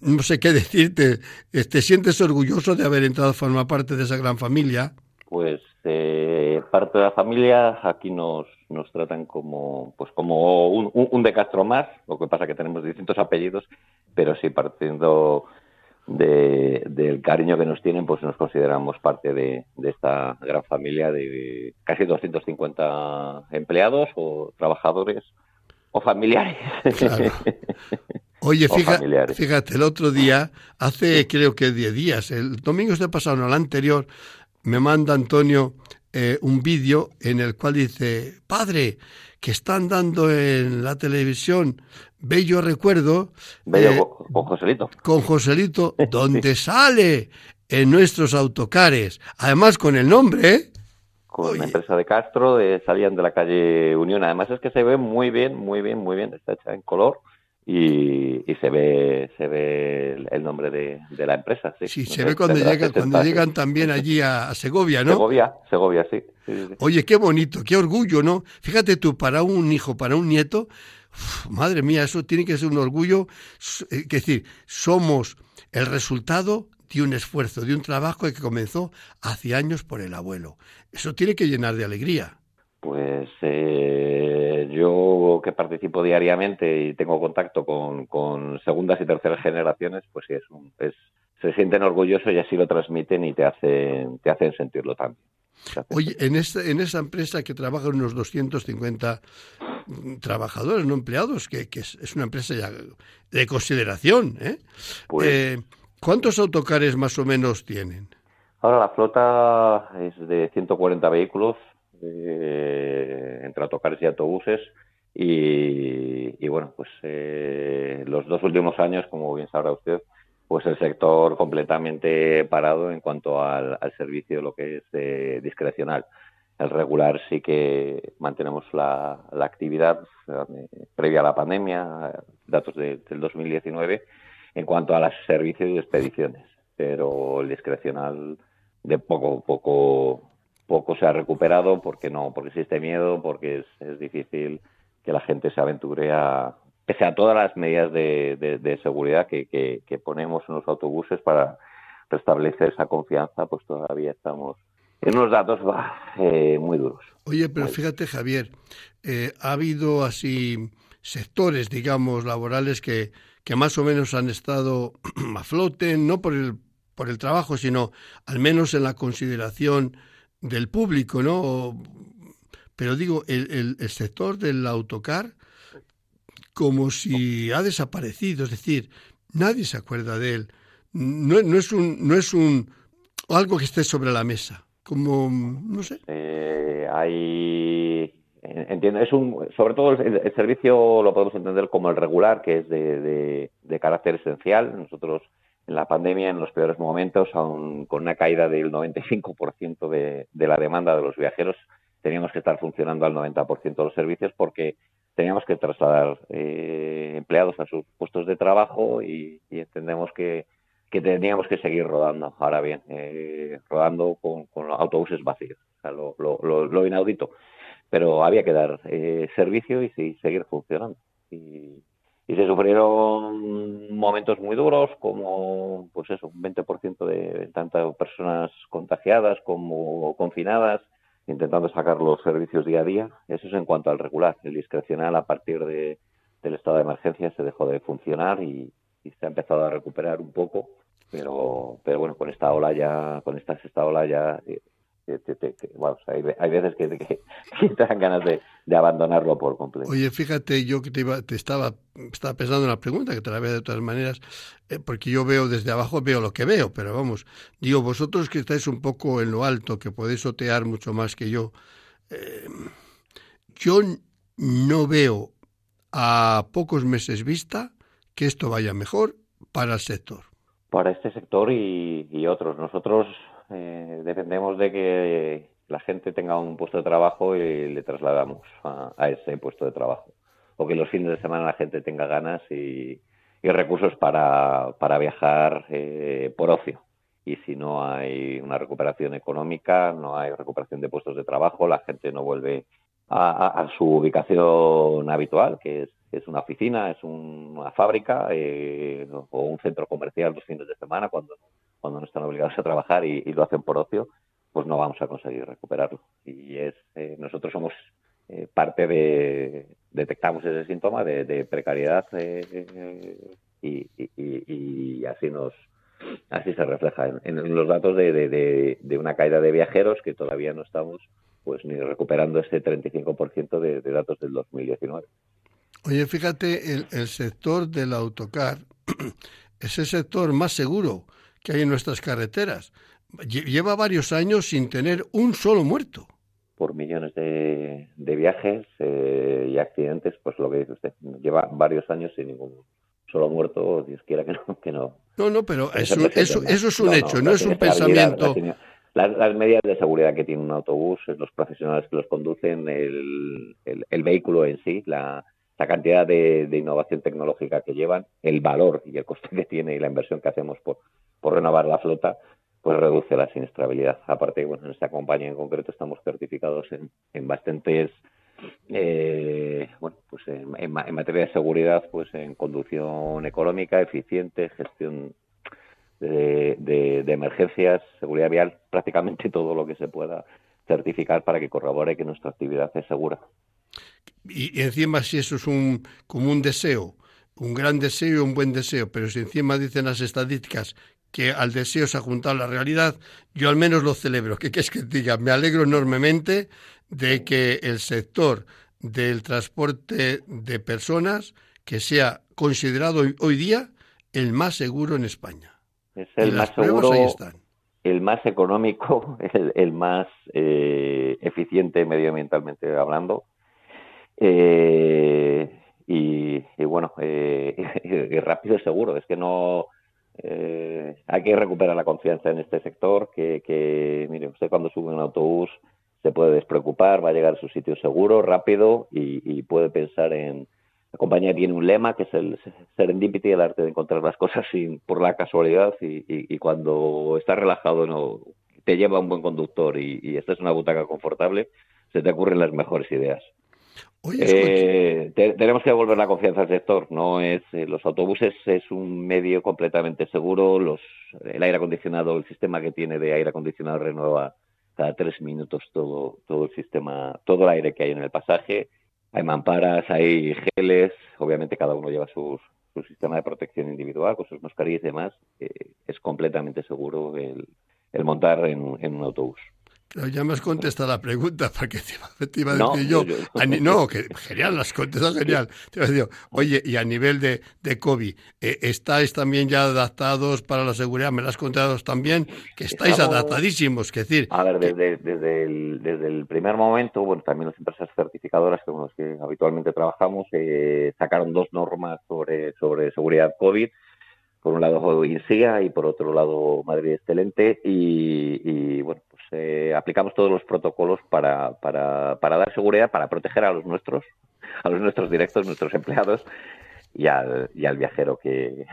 S2: no sé qué decirte, ¿te sientes orgulloso de haber entrado a formar parte de esa gran familia?
S4: Pues eh, parte de la familia aquí nos, nos tratan como pues como un, un de Castro más, lo que pasa que tenemos distintos apellidos, pero sí partiendo de, del cariño que nos tienen, pues nos consideramos parte de, esta gran familia de casi 250 empleados o trabajadores o familiares.
S2: Oye, fíjate, el otro día, hace creo que 10 días, el domingo este pasado, no, el anterior, me manda Antonio eh, un vídeo en el cual dice, padre, que están dando en la televisión Bello Recuerdo.
S4: Bello eh, con Joselito.
S2: Con Joselito, donde sale en nuestros autocares. Además con el nombre, ¿eh?
S4: Con la empresa de Castro, salían de la calle Unión. Además es que se ve muy bien, muy bien, muy bien. Está hecha en color. Y, se ve se ve el nombre de, la empresa. Sí,
S2: sí se ve cuando, llegan, cuando llegan también allí a, Segovia, ¿no?
S4: Segovia, Segovia, sí.
S2: Oye, qué bonito, qué orgullo, ¿no? Fíjate tú, para un hijo, para un nieto, madre mía, eso tiene que ser un orgullo. Eh, es decir, somos el resultado de un esfuerzo, de un trabajo que comenzó hace años por el abuelo. Eso tiene que llenar de alegría.
S4: Pues eh, yo que participo diariamente y tengo contacto con, segundas y terceras generaciones, pues sí, es, es se sienten orgullosos y así lo transmiten y te hacen, te hacen sentirlo también.
S2: Oye, en, esta, en esa empresa que trabajan unos 250 trabajadores, no empleados, que, es, una empresa ya de consideración, ¿eh? Pues ¿eh? ¿Cuántos autocares más o menos tienen?
S4: Ahora la flota es de 140 vehículos, eh, entre autocares y autobuses. Y, bueno, pues eh, los dos últimos años, como bien sabrá usted, pues el sector completamente parado en cuanto al, servicio, lo que es eh, discrecional. El regular sí que mantenemos la, actividad previa a la pandemia, datos del 2019, en cuanto a los servicios y expediciones. Pero el discrecional de poco poco poco se ha recuperado porque no, porque existe miedo, porque es, difícil que la gente se aventure a, pese a todas las medidas de, seguridad que, que, ponemos en los autobuses para restablecer esa confianza, pues todavía estamos en unos datos eh, muy duros.
S2: Oye, pero fíjate, Javier, eh, ha habido así sectores, digamos, laborales que, que más o menos han estado a flote, no por el, por el trabajo, sino al menos en la consideración del público, ¿no? Pero digo, el, el, sector del autocar como si ha desaparecido, es decir, nadie se acuerda de él. No, no, es un, no es un algo que esté sobre la mesa, como, no sé.
S4: Eh, hay entiendo es un sobre todo el, servicio lo podemos entender como el regular que es de, de, carácter esencial nosotros en la pandemia en los peores momentos aun con una caída del 95% de, de la demanda de los viajeros teníamos que estar funcionando al 90% de los servicios porque teníamos que trasladar eh, empleados a sus puestos de trabajo y, entendemos que, teníamos que seguir rodando. Ahora bien, eh, rodando con, con, autobuses vacíos, o sea, lo, lo, lo, inaudito. Pero había que dar eh, servicio y, seguir funcionando. Y, y, se sufrieron momentos muy duros, como pues eso, un 20% de tantas personas contagiadas como confinadas intentando sacar los servicios día a día. Eso es en cuanto al regular. El discrecional a partir de, del estado de emergencia se dejó de funcionar y, se ha empezado a recuperar un poco. Pero, pero bueno, con esta ola ya, con esta sexta ola ya eh, hay, veces que, te dan ganas de, abandonarlo por completo.
S2: Oye, fíjate, yo que te, iba, te estaba, estaba pensando en la pregunta, que te la veo de todas maneras, eh, porque yo veo desde abajo, veo lo que veo, pero vamos, digo, vosotros que estáis un poco en lo alto, que podéis otear mucho más que yo, eh, yo no veo a pocos meses vista que esto vaya mejor para el sector.
S4: Para este sector y, y otros. Nosotros eh, dependemos de que la gente tenga un puesto de trabajo y le trasladamos a, ese puesto de trabajo. O que los fines de semana la gente tenga ganas y, recursos para, para viajar eh, por ocio. Y si no hay una recuperación económica, no hay recuperación de puestos de trabajo, la gente no vuelve a, su ubicación habitual, que es, es una oficina, es una fábrica eh, o un centro comercial los fines de semana cuando cuando no están obligados a trabajar y, lo hacen por ocio, pues no vamos a conseguir recuperarlo. Y es eh, nosotros somos eh, parte de, detectamos ese síntoma de, precariedad eh, y, así nos así se refleja en, los datos de, una caída de viajeros que todavía no estamos pues ni recuperando ese 35% de, datos del 2019.
S2: Oye, fíjate, el, el sector del autocar es el sector más seguro que hay en nuestras carreteras. Lleva varios años sin tener un solo muerto.
S4: Por millones de, viajes eh, y accidentes, pues lo que dice usted, lleva varios años sin ningún solo muerto, Dios quiera que no. Que no,
S2: no, no, pero eso, eso, eso es un hecho, no, es un pensamiento.
S4: Las, medidas de seguridad que tiene un autobús, los profesionales que los conducen, el, el vehículo en sí, la, la cantidad de, innovación tecnológica que llevan, el valor y el coste que tiene y la inversión que hacemos por, renovar la flota, pues reduce la siniestrabilidad. Aparte, bueno, en esta compañía en concreto estamos certificados en, en bastantes, eh, bueno, pues en, materia de seguridad, pues en conducción económica, eficiente, gestión de, de emergencias, seguridad vial, prácticamente todo lo que se pueda certificar para que corrobore que nuestra actividad es segura
S2: y, encima si eso es un, como un deseo, un gran deseo y un buen deseo, pero si encima dicen las estadísticas que al deseo se ha juntado la realidad, yo al menos lo celebro. ¿Qué es que diga? Me alegro enormemente de que el sector del transporte de personas que sea considerado hoy, día el más seguro en España.
S4: Es el más seguro, el más económico, el, más eh, eficiente medioambientalmente hablando eh, y, bueno, eh, rápido y seguro. Es que no. Eh, hay que recuperar la confianza en este sector. Que, que, mire, usted cuando sube un autobús se puede despreocupar, va a llegar a su sitio seguro, rápido y, puede pensar en. La compañía tiene un lema que es el serendipity, el arte de encontrar las cosas sin, por la casualidad y, y cuando estás relajado no te lleva un buen conductor y, y esta es una butaca confortable, se te ocurren las mejores ideas eh, tenemos que devolver la confianza al sector. No es eh, los autobuses es un medio completamente seguro. Los el aire acondicionado, el sistema que tiene de aire acondicionado renueva cada tres minutos todo todo el sistema, todo el aire que hay en el pasaje. Hay mamparas, hay geles. Obviamente cada uno lleva su sistema de protección individual con sus mascarillas y demás. Eh, es completamente seguro el, montar en un autobús
S2: ya me has contestado la pregunta, porque te iba, a decir yo. no, que genial, las contestas genial. Te iba a decir, oye, y a nivel de, de COVID, eh, ¿estáis también ya adaptados para la seguridad? Me lo has contado también, que estáis adaptadísimos, que decir.
S4: A ver, desde, desde, el, desde el primer momento, bueno, también las empresas certificadoras con las que habitualmente trabajamos eh, sacaron dos normas sobre, sobre seguridad COVID por un lado INSEA y por otro lado Madrid Excelente y, bueno pues eh, aplicamos todos los protocolos para, para, para, dar seguridad para proteger a los nuestros a los nuestros directos nuestros empleados y al, y al viajero que,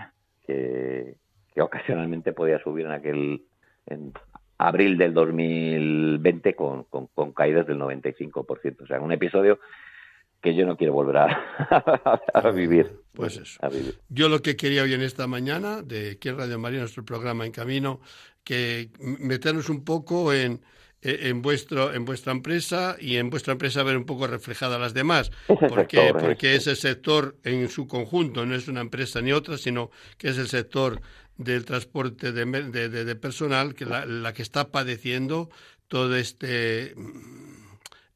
S4: que, ocasionalmente podía subir en aquel en abril del 2020 con, con, con caídas del 95% o sea un episodio que yo no quiero volver a, vivir.
S2: Pues eso. Yo lo que quería hoy en esta mañana, de aquí en Radio María, nuestro programa En Camino, que meternos un poco en, en, vuestro, en vuestra empresa y en vuestra empresa ver un poco reflejada las demás. porque, ¿eh? porque ese sector en su conjunto no es una empresa ni otra, sino que es el sector del transporte de, de, personal que la, la, que está padeciendo todo este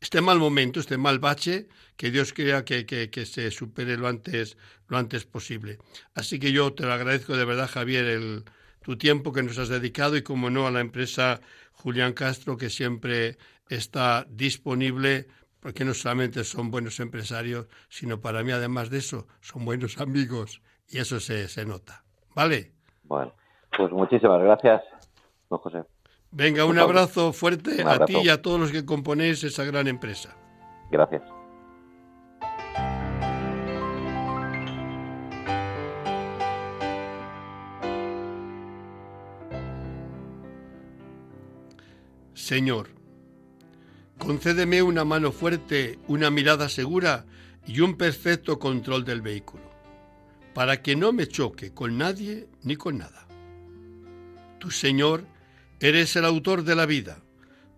S2: este mal momento, este mal bache, que Dios crea que, que, se supere lo antes, lo antes posible. Así que yo te lo agradezco de verdad, Javier, el, tu tiempo que nos has dedicado y, como no, a la empresa Julián Castro, que siempre está disponible, porque no solamente son buenos empresarios, sino para mí, además de eso, son buenos amigos. Y eso se, se nota. ¿Vale?
S4: Bueno, pues muchísimas gracias, don José.
S2: Venga, un abrazo fuerte a ti y a todos los que componéis esa gran empresa.
S4: Gracias.
S2: Señor, concédeme una mano fuerte, una mirada segura y un perfecto control del vehículo, para que no me choque con nadie ni con nada. Tu Señor, Eres el autor de la vida.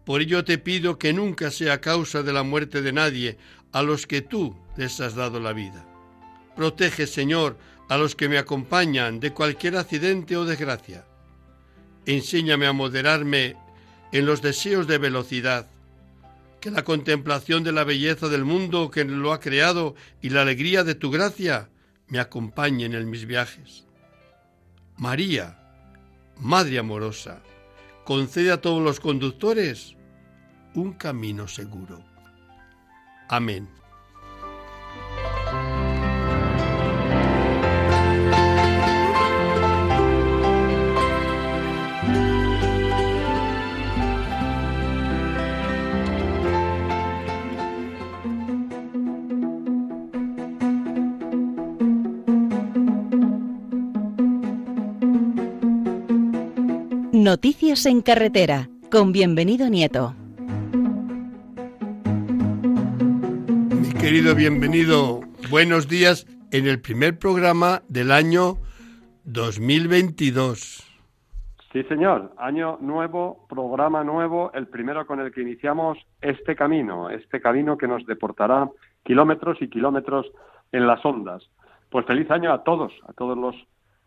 S2: Por ello te pido que nunca sea causa de la muerte de nadie a los que tú les has dado la vida. Protege, Señor, a los que me acompañan de cualquier accidente o desgracia. Enséñame a moderarme en los deseos de velocidad, que la contemplación de la belleza del mundo que lo ha creado y la alegría de tu gracia me acompañen en mis viajes. María, Madre amorosa, concede a todos los conductores un camino seguro. Amén.
S1: Noticias en carretera, con bienvenido Nieto.
S2: Mi querido bienvenido, buenos días en el primer programa del año 2022.
S5: Sí, señor. Año nuevo, programa nuevo, el primero con el que iniciamos este camino, este camino que nos deportará kilómetros y kilómetros en las ondas. Pues feliz año a todos, a todos los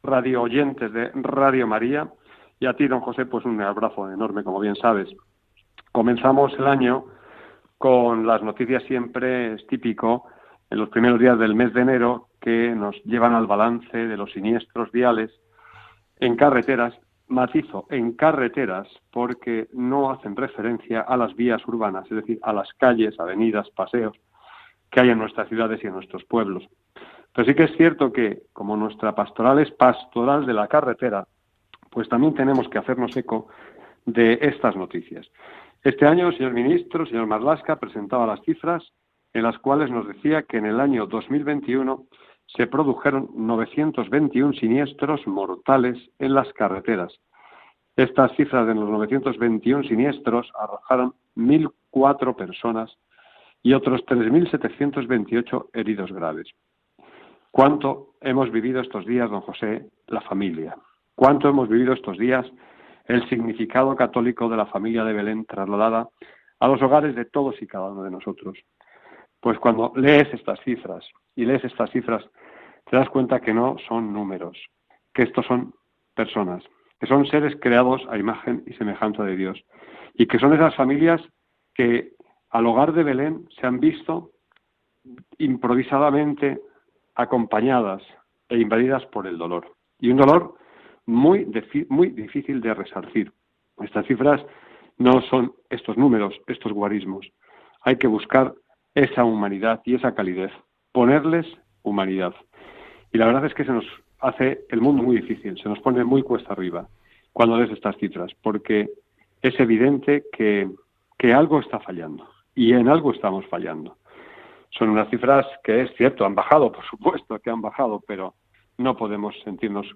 S5: radio oyentes de Radio María y a ti, don José, pues un abrazo enorme, como bien sabes. Comenzamos el año con las noticias siempre, es típico, en los primeros días del mes de enero, que nos llevan al balance de los siniestros viales en carreteras, matizo, en carreteras, porque no hacen referencia a las vías urbanas, es decir, a las calles, avenidas, paseos que hay en nuestras ciudades y en nuestros pueblos. Pero sí que es cierto que, como nuestra pastoral es pastoral de la carretera, pues también tenemos que hacernos eco de estas noticias. Este año señor ministro, señor Marlasca, presentaba las cifras en las cuales nos decía que en el año 2021 se produjeron 921 siniestros mortales en las carreteras. Estas cifras de los 921 siniestros arrojaron 1.004 personas y otros 3.728 heridos graves. ¿Cuánto hemos vivido estos días, don José, la familia? ¿Cuánto hemos vivido estos días el significado católico de la familia de Belén trasladada a los hogares de todos y cada uno de nosotros? Pues cuando lees estas cifras y lees estas cifras, te das cuenta que no son números, que estos son personas, que son seres creados a imagen y semejanza de Dios y que son esas familias que al hogar de Belén se han visto improvisadamente acompañadas e invadidas por el dolor. Y un dolor muy, muy difícil de resarcir. Estas cifras no son estos números, estos guarismos. Hay que buscar esa humanidad y esa calidez, ponerles humanidad. Y la verdad es que se nos hace el mundo muy difícil, se nos pone muy cuesta arriba cuando lees estas cifras, porque es evidente que, que algo está fallando y en algo estamos fallando. Son unas cifras que es cierto, han bajado, por supuesto que han bajado, pero no podemos sentirnos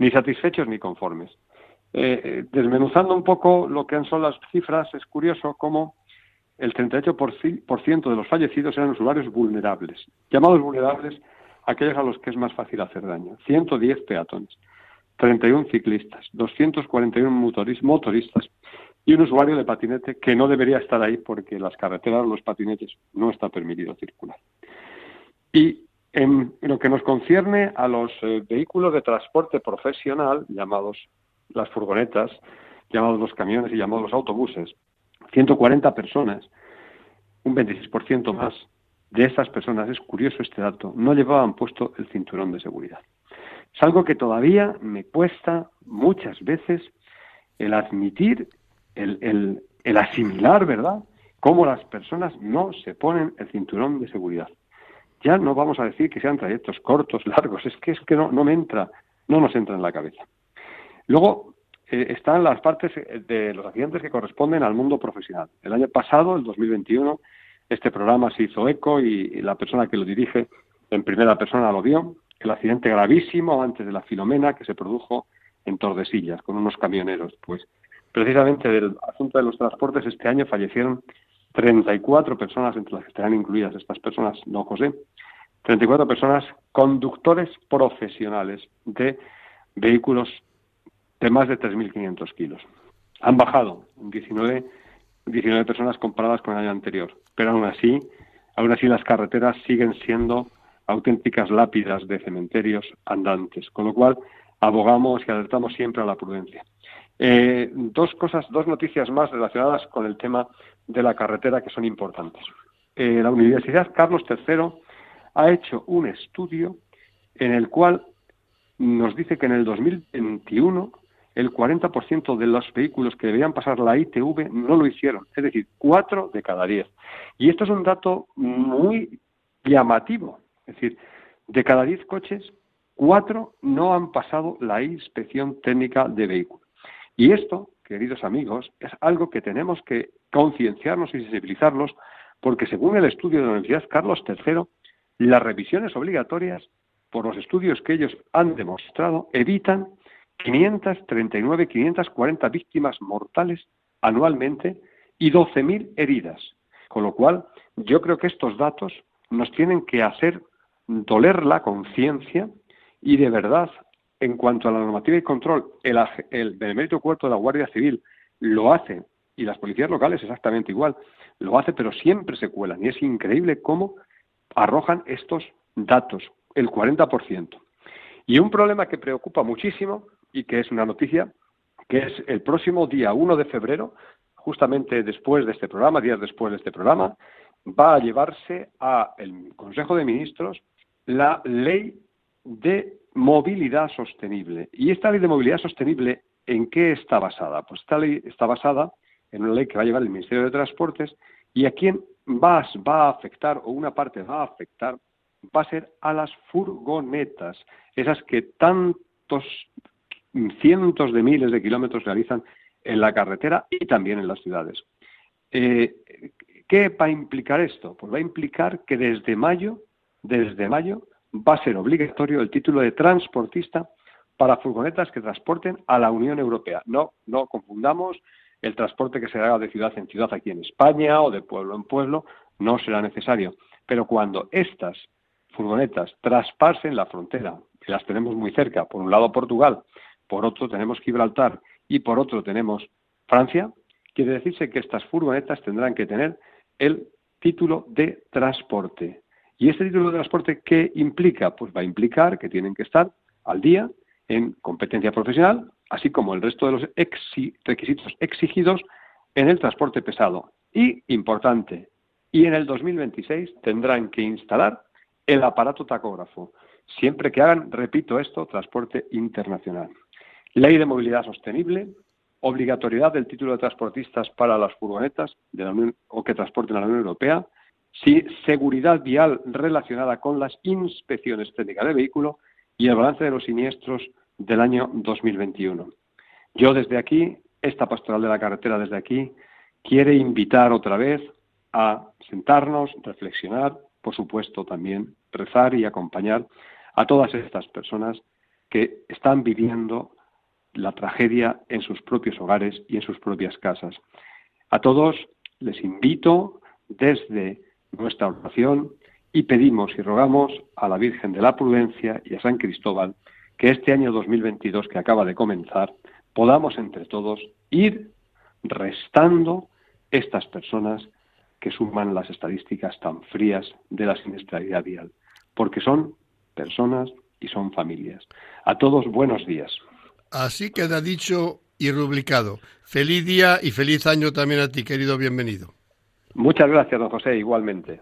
S5: ni satisfechos ni conformes. Eh, eh, desmenuzando un poco lo que son las cifras, es curioso cómo el 38% de los fallecidos eran usuarios vulnerables, llamados vulnerables aquellos a los que es más fácil hacer daño. 110 peatones, 31 ciclistas, 241 motoristas y un usuario de patinete que no debería estar ahí porque las carreteras, los patinetes, no está permitido circular. Y en lo que nos concierne a los eh, vehículos de transporte profesional, llamados las furgonetas, llamados los camiones y llamados los autobuses, 140 personas, un 26% más de estas personas, es curioso este dato, no llevaban puesto el cinturón de seguridad. Es algo que todavía me cuesta muchas veces el admitir, el, el asimilar, ¿verdad?, cómo las personas no se ponen el cinturón de seguridad. Ya no vamos a decir que sean trayectos cortos, largos, es que es que no, me entra, no nos entra en la cabeza. Luego eh, están las partes de los accidentes que corresponden al mundo profesional. El año pasado, el 2021, este programa se hizo eco y, la persona que lo dirige en primera persona lo vio. El accidente gravísimo antes de la Filomena que se produjo en Tordesillas con unos camioneros. Pues precisamente del asunto de los transportes este año fallecieron 34 personas, entre las que estarán incluidas estas personas, no José, 34 personas conductores profesionales de vehículos de más de 3.500 kilos. Han bajado 19, 19 personas comparadas con el año anterior, pero aún así, aún así las carreteras siguen siendo auténticas lápidas de cementerios andantes, con lo cual abogamos y alertamos siempre a la prudencia. Eh, dos cosas, dos noticias más relacionadas con el tema de la carretera que son importantes. Eh, la Universidad Carlos III ha hecho un estudio en el cual nos dice que en el 2021 el 40% de los vehículos que debían pasar la ITV no lo hicieron, es decir, 4 de cada 10. Y esto es un dato muy llamativo, es decir, de cada 10 coches, 4 no han pasado la inspección técnica de vehículos. Y esto, queridos amigos, es algo que tenemos que concienciarnos y sensibilizarlos, porque según el estudio de la Universidad Carlos III, las revisiones obligatorias, por los estudios que ellos han demostrado, evitan 539, 540 víctimas mortales anualmente y 12.000 heridas. Con lo cual, yo creo que estos datos nos tienen que hacer doler la conciencia y de verdad, en cuanto a la normativa y control, el, el Benemérito Cuarto de la Guardia Civil lo hace y las policías locales exactamente igual, lo hace, pero siempre se cuelan y es increíble cómo arrojan estos datos, el 40%. Y un problema que preocupa muchísimo y que es una noticia, que es el próximo día 1 de febrero, justamente después de este programa, días después de este programa, va a llevarse al Consejo de Ministros la ley de movilidad sostenible. ¿Y esta ley de movilidad sostenible en qué está basada? Pues esta ley está basada en una ley que va a llevar el Ministerio de Transportes y a quién va, va a afectar, o una parte va a afectar, va a ser a las furgonetas, esas que tantos cientos de miles de kilómetros realizan en la carretera y también en las ciudades. Eh, ¿Qué va a implicar esto? Pues va a implicar que desde mayo, desde mayo, va a ser obligatorio el título de transportista para furgonetas que transporten a la Unión Europea. No, no confundamos el transporte que se haga de ciudad en ciudad aquí en España o de pueblo en pueblo, no será necesario. Pero cuando estas furgonetas traspasen la frontera, que las tenemos muy cerca, por un lado Portugal por otro tenemos Gibraltar y por otro tenemos Francia, quiere decirse que estas furgonetas tendrán que tener el título de transporte. ¿Y este título de transporte qué implica? Pues va a implicar que tienen que estar al día en competencia profesional, así como el resto de los requisitos exigidos en el transporte pesado y, importante, y en el 2026 tendrán que instalar el aparato tacógrafo, siempre que hagan, repito esto, transporte internacional. Ley de movilidad sostenible, obligatoriedad del título de transportistas para las furgonetas de la Unión, o que transporten a la Unión Europea, sí, seguridad vial relacionada con las inspecciones técnicas de vehículo y el balance de los siniestros del año 2021. Yo desde aquí, esta pastoral de la carretera desde aquí, quiere invitar otra vez a sentarnos, reflexionar, por supuesto también rezar y acompañar a todas estas personas que están viviendo la tragedia en sus propios hogares y en sus propias casas. A todos les invito desde nuestra oración y pedimos y rogamos a la Virgen de la Prudencia y a San Cristóbal que este año 2022 que acaba de comenzar podamos entre todos ir restando estas personas que suman las estadísticas tan frías de la siniestralidad vial, porque son personas y son familias. A todos buenos días.
S2: Así queda dicho y rubricado. Feliz día y feliz año también a ti, querido bienvenido.
S5: Muchas gracias, don José, igualmente.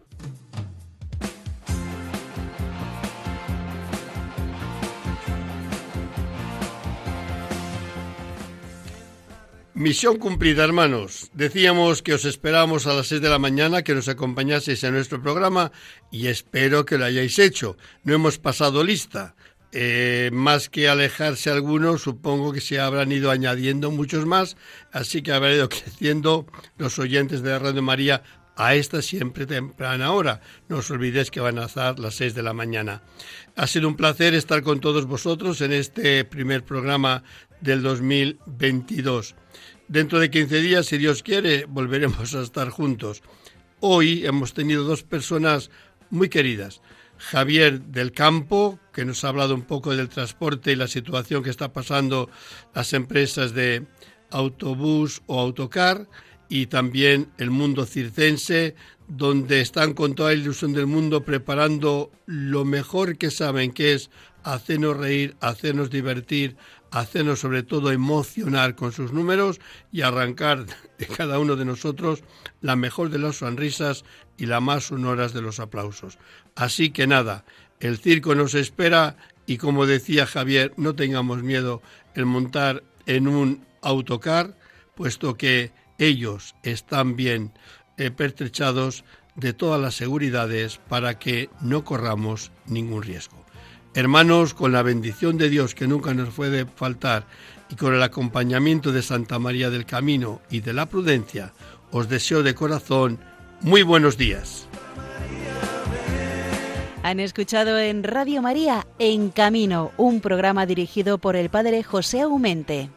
S2: Misión cumplida, hermanos. Decíamos que os esperamos a las 6 de la mañana que nos acompañaseis en nuestro programa y espero que lo hayáis hecho. No hemos pasado lista. Eh, más que alejarse algunos, supongo que se habrán ido añadiendo muchos más, así que habrá ido creciendo los oyentes de Radio María a esta siempre temprana hora. No os olvidéis que van a ser las 6 de la mañana. Ha sido un placer estar con todos vosotros en este primer programa del 2022. Dentro de 15 días, si Dios quiere, volveremos a estar juntos. Hoy hemos tenido dos personas muy queridas. Javier del Campo, que nos ha hablado un poco del transporte y la situación que está pasando las empresas de autobús o autocar, y también el mundo circense, donde están con toda la ilusión del mundo preparando lo mejor que saben, que es hacernos reír, hacernos divertir, hacernos sobre todo emocionar con sus números y arrancar de cada uno de nosotros la mejor de las sonrisas y la más sonoras de los aplausos. Así que nada, el circo nos espera y como decía Javier, no tengamos miedo en montar en un autocar, puesto que ellos están bien eh, pertrechados de todas las seguridades para que no corramos ningún riesgo. Hermanos, con la bendición de Dios que nunca nos puede faltar y con el acompañamiento de Santa María del Camino y de la Prudencia, os deseo de corazón muy buenos días.
S1: Han escuchado en Radio María En Camino, un programa dirigido por el Padre José Aumente.